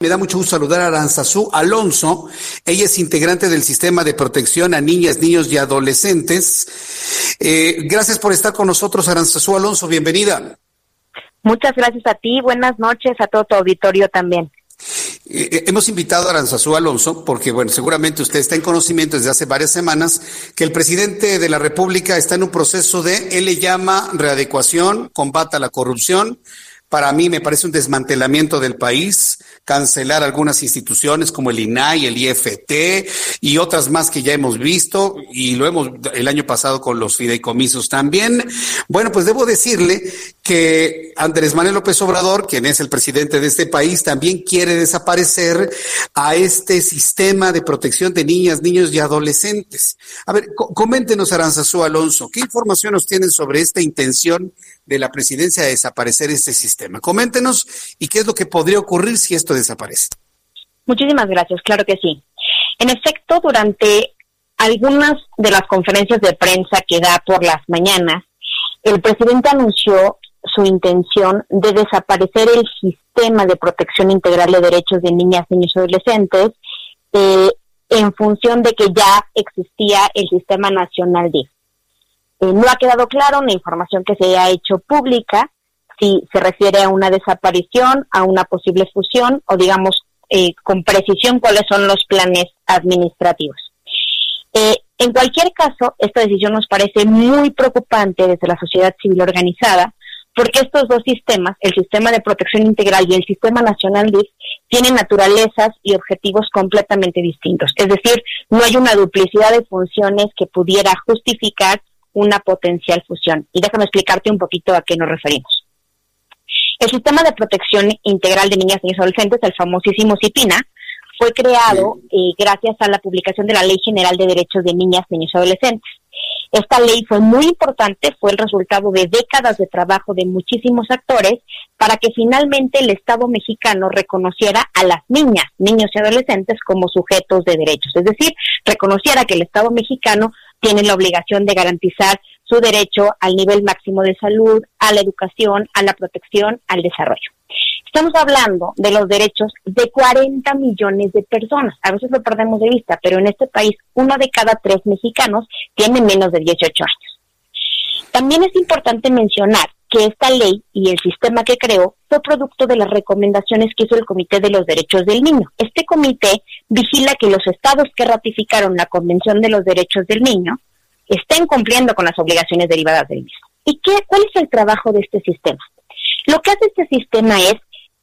Me da mucho gusto saludar a Aranzazú Alonso. Ella es integrante del Sistema de Protección a Niñas, Niños y Adolescentes. Eh, gracias por estar con nosotros, Aranzazú Alonso. Bienvenida. Muchas gracias a ti. Buenas noches a todo tu auditorio también. Eh, hemos invitado a Aranzazú Alonso porque, bueno, seguramente usted está en conocimiento desde hace varias semanas que el presidente de la República está en un proceso de, él le llama readecuación, combate a la corrupción. Para mí me parece un desmantelamiento del país, cancelar algunas instituciones como el INAI, el IFT y otras más que ya hemos visto y lo hemos el año pasado con los fideicomisos también. Bueno, pues debo decirle que Andrés Manuel López Obrador, quien es el presidente de este país, también quiere desaparecer a este sistema de protección de niñas, niños y adolescentes. A ver, coméntenos, Aranzazú Alonso, ¿qué información nos tienen sobre esta intención de la presidencia de desaparecer este sistema? Coméntenos y qué es lo que podría ocurrir si esto desaparece. Muchísimas gracias, claro que sí. En efecto, durante algunas de las conferencias de prensa que da por las mañanas, el presidente anunció su intención de desaparecer el sistema de protección integral de derechos de niñas, niños y adolescentes eh, en función de que ya existía el sistema nacional DIF. Eh, no ha quedado claro la información que se ha hecho pública si se refiere a una desaparición, a una posible fusión o digamos eh, con precisión cuáles son los planes administrativos. Eh, en cualquier caso, esta decisión nos parece muy preocupante desde la sociedad civil organizada porque estos dos sistemas, el sistema de protección integral y el sistema nacional DIF, tienen naturalezas y objetivos completamente distintos. Es decir, no hay una duplicidad de funciones que pudiera justificar una potencial fusión. Y déjame explicarte un poquito a qué nos referimos. El sistema de protección integral de niñas, niños y adolescentes, el famosísimo CIPINA, fue creado eh, gracias a la publicación de la Ley General de Derechos de Niñas, Niños y Adolescentes. Esta ley fue muy importante, fue el resultado de décadas de trabajo de muchísimos actores para que finalmente el Estado mexicano reconociera a las niñas, niños y adolescentes como sujetos de derechos. Es decir, reconociera que el Estado mexicano tiene la obligación de garantizar su derecho al nivel máximo de salud, a la educación, a la protección, al desarrollo. Estamos hablando de los derechos de 40 millones de personas. A veces lo perdemos de vista, pero en este país uno de cada tres mexicanos tiene menos de 18 años. También es importante mencionar que esta ley y el sistema que creó fue producto de las recomendaciones que hizo el Comité de los Derechos del Niño. Este comité vigila que los estados que ratificaron la Convención de los Derechos del Niño estén cumpliendo con las obligaciones derivadas del mismo. ¿Y qué, cuál es el trabajo de este sistema? Lo que hace este sistema es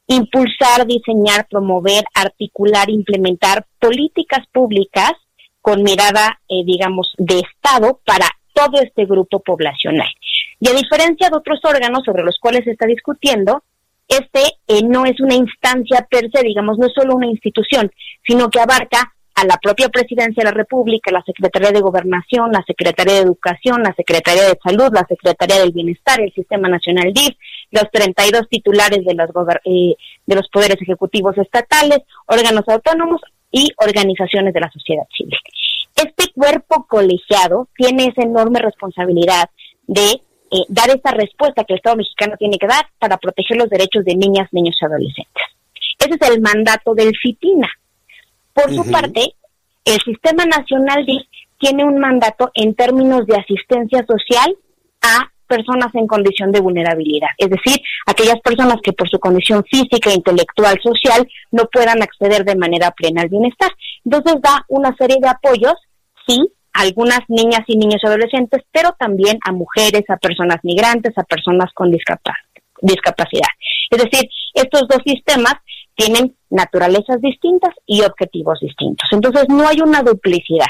impulsar, diseñar, promover, articular, implementar políticas públicas con mirada, eh, digamos, de Estado para todo este grupo poblacional. Y a diferencia de otros órganos sobre los cuales se está discutiendo, este eh, no es una instancia per se, digamos, no es solo una institución, sino que abarca a la propia Presidencia de la República, la Secretaría de Gobernación, la Secretaría de Educación, la Secretaría de Salud, la Secretaría del Bienestar, el Sistema Nacional DIF, los 32 titulares de los, eh, de los poderes ejecutivos estatales, órganos autónomos y organizaciones de la sociedad civil. Este cuerpo colegiado tiene esa enorme responsabilidad de eh, dar esa respuesta que el Estado mexicano tiene que dar para proteger los derechos de niñas, niños y adolescentes. Ese es el mandato del CIPINA. Por su parte, el Sistema Nacional DIF tiene un mandato en términos de asistencia social a personas en condición de vulnerabilidad, es decir, aquellas personas que por su condición física, intelectual, social no puedan acceder de manera plena al bienestar. Entonces da una serie de apoyos, sí, a algunas niñas y niños adolescentes, pero también a mujeres, a personas migrantes, a personas con discapacidad. Es decir, estos dos sistemas tienen naturalezas distintas y objetivos distintos. Entonces no hay una duplicidad.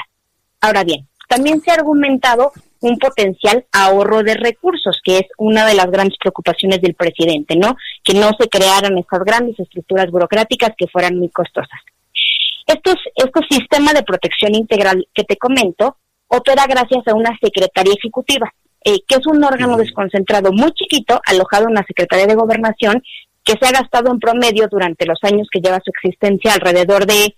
Ahora bien, También se ha argumentado un potencial ahorro de recursos, que es una de las grandes preocupaciones del presidente, ¿no? Que no se crearan estas grandes estructuras burocráticas que fueran muy costosas. Este, este sistema de protección integral que te comento opera gracias a una secretaría ejecutiva, eh, que es un órgano desconcentrado muy chiquito, alojado en la Secretaría de Gobernación, que se ha gastado en promedio durante los años que lleva su existencia alrededor de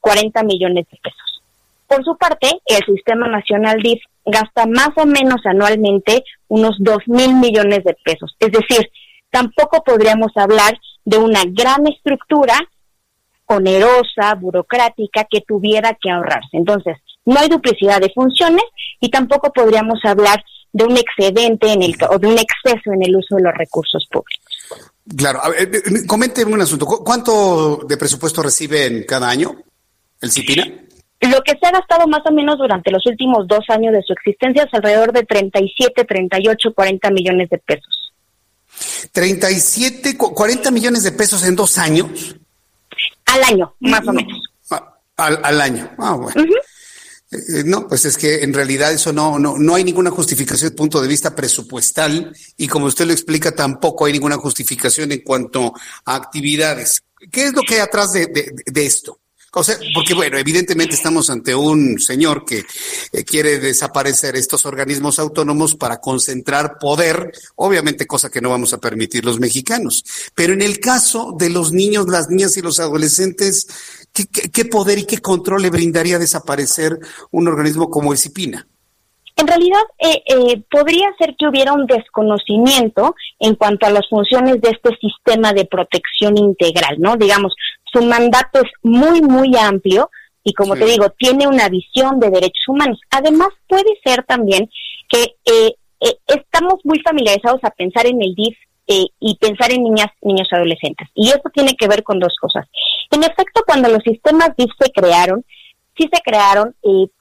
40 millones de pesos. Por su parte, el Sistema Nacional DIF gasta más o menos anualmente unos 2 mil millones de pesos. Es decir, tampoco podríamos hablar de una gran estructura onerosa, burocrática, que tuviera que ahorrarse. Entonces, no hay duplicidad de funciones y tampoco podríamos hablar de un excedente en el, o de un exceso en el uso de los recursos públicos. Claro, a ver, eh, coménteme un asunto. ¿Cuánto de presupuesto reciben cada año el CIPINA? Lo que se ha gastado más o menos durante los últimos dos años de su existencia es alrededor de 37, 38, 40 millones de pesos. 37, 40 millones de pesos en dos años. Al año, más o menos. Ah, al, año. Ah, bueno. No, pues es que en realidad eso no, no, no hay ninguna justificación desde el punto de vista presupuestal y como usted lo explica, tampoco hay ninguna justificación en cuanto a actividades. ¿Qué es lo que hay atrás de, de esto? O sea, porque bueno, evidentemente estamos ante un señor que eh, quiere desaparecer estos organismos autónomos para concentrar poder, obviamente cosa que no vamos a permitir los mexicanos. Pero en el caso de los niños, las niñas y los adolescentes, ¿qué, poder y qué control le brindaría desaparecer un organismo como el CIPINA? En realidad, eh, eh, podría ser que hubiera un desconocimiento en cuanto a las funciones de este sistema de protección integral, ¿no? Digamos, su mandato es muy, muy amplio y como te digo, tiene una visión de derechos humanos. Además, puede ser también que eh, eh, estamos muy familiarizados a pensar en el DIF eh, y pensar en niñas, niños adolescentes. Y eso tiene que ver con dos cosas. En efecto, cuando los sistemas DIF se crearon, sí se crearon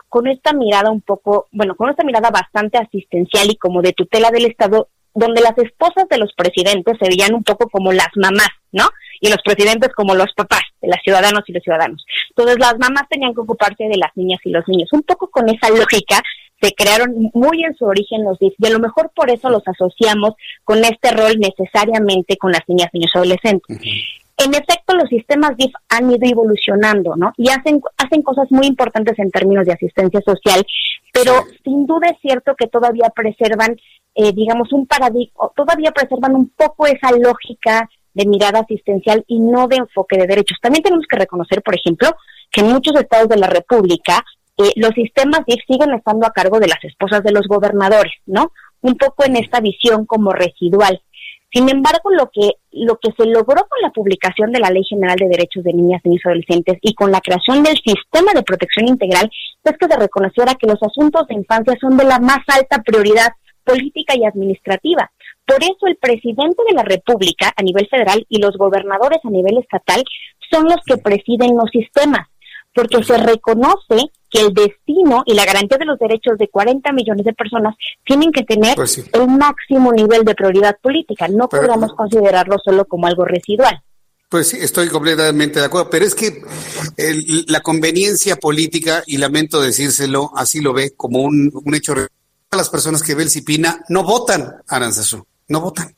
con esta mirada un poco, bueno, con esta mirada bastante asistencial y como de tutela del Estado, donde las esposas de los presidentes se veían un poco como las mamás, ¿no? y los presidentes como los papás de las ciudadanos y los ciudadanos. Entonces las mamás tenían que ocuparse de las niñas y los niños. Un poco con esa lógica se crearon muy en su origen los DIF y a lo mejor por eso los asociamos con este rol necesariamente con las niñas, niños y adolescentes. En efecto, los sistemas DIF han ido evolucionando, ¿no? Y hacen, hacen cosas muy importantes en términos de asistencia social, pero sin duda es cierto que todavía preservan, eh, digamos, un paradigma, todavía preservan un poco esa lógica de mirada asistencial y no de enfoque de derechos. También tenemos que reconocer, por ejemplo, que en muchos estados de la República eh, los sistemas DIF siguen estando a cargo de las esposas de los gobernadores, ¿no? Un poco en esta visión como residual. Sin embargo, lo que, lo que se logró con la publicación de la Ley General de Derechos de Niñas, Niños y Adolescentes y con la creación del Sistema de Protección Integral es que se reconociera que los asuntos de infancia son de la más alta prioridad política y administrativa. Por eso el presidente de la República a nivel federal y los gobernadores a nivel estatal son los que presiden los sistemas, porque se reconoce que el destino y la garantía de los derechos de 40 millones de personas tienen que tener pues el máximo nivel de prioridad política. No podemos considerarlo solo como algo residual. Pues sí, estoy completamente de acuerdo, pero es que la conveniencia política, y lamento decírselo, así lo ve como un, un hecho. Las personas que ve el CIPINA no votan, Aranzazú. No votan.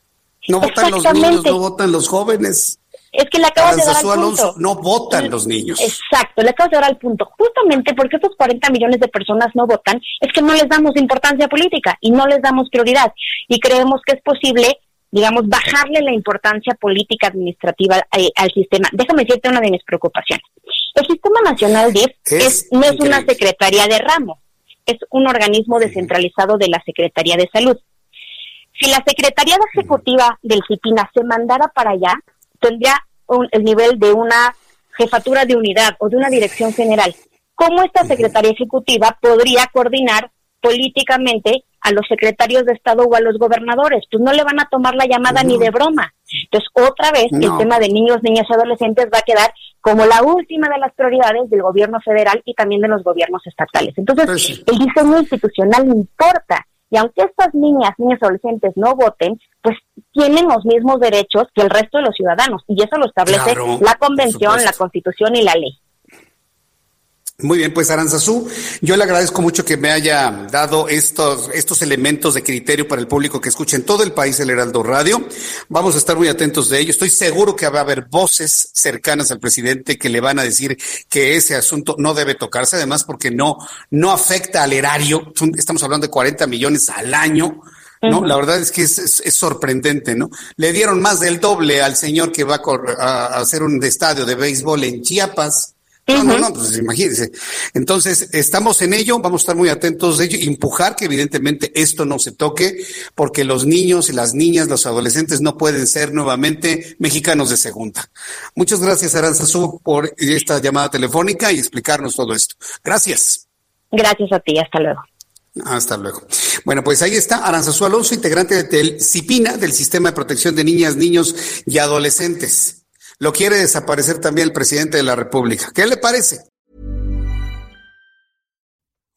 No votan los niños, no votan los jóvenes. Es que le acabas de dar al punto. no votan los niños. Exacto, le acabas de dar al punto. Justamente porque estos 40 millones de personas no votan, es que no les damos importancia política y no les damos prioridad. Y creemos que es posible, digamos, bajarle la importancia política administrativa eh, al sistema. Déjame decirte una de mis preocupaciones. El Sistema Nacional DIF es, no es una secretaría de ramo, es un organismo descentralizado de la Secretaría de Salud. Si la Secretaría Ejecutiva del CIPINA se mandara para allá, tendría el nivel de una jefatura de unidad o de una dirección general. ¿Cómo esta Secretaría Ejecutiva podría coordinar políticamente a los secretarios de Estado o a los gobernadores? Pues no le van a tomar la llamada ni de broma. Entonces, otra vez, el tema de niños, niñas y adolescentes va a quedar como la última de las prioridades del gobierno federal y también de los gobiernos estatales. Entonces, pues el diseño institucional importa. Y aunque estas niñas, niños adolescentes no voten, pues tienen los mismos derechos que el resto de los ciudadanos. Y eso lo establece la Convención, la Constitución y la ley. Muy bien, pues Aranzazú, yo le agradezco mucho que me haya dado estos, estos elementos de criterio para el público que escucha en todo el país el Heraldo Radio. Vamos a estar muy atentos de ello. Estoy seguro que va a haber voces cercanas al presidente que le van a decir que ese asunto no debe tocarse, además porque no, no afecta al erario. Estamos hablando de 40 millones al año. ¿no? La verdad es que es, es, sorprendente, ¿no? Le dieron más del doble al señor que va a, a hacer un estadio de béisbol en Chiapas. No, no, no, pues imagínense. Entonces, estamos en ello, vamos a estar muy atentos de ello, empujar que evidentemente esto no se toque, porque los niños y las niñas, los adolescentes no pueden ser nuevamente mexicanos de segunda. Muchas gracias, Aranzazú, por esta llamada telefónica y explicarnos todo esto. Gracias. Gracias a ti, hasta luego. Hasta luego. Bueno, pues ahí está Aranzazú Alonso, integrante del CIPINA, del Sistema de Protección de Niñas, Niños y Adolescentes. Lo quiere desaparecer también el presidente de la República. ¿Qué le parece?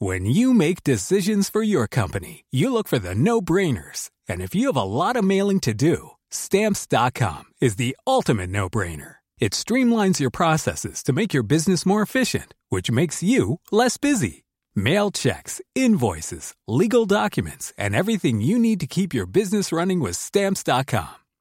When you make decisions for your company, you look for the no-brainers. And if you have a lot of mailing to do, stamps.com is the ultimate no-brainer. It streamlines your processes to make your business more efficient, which makes you less busy. Mail checks, invoices, legal documents, and everything you need to keep your business running with stamps.com.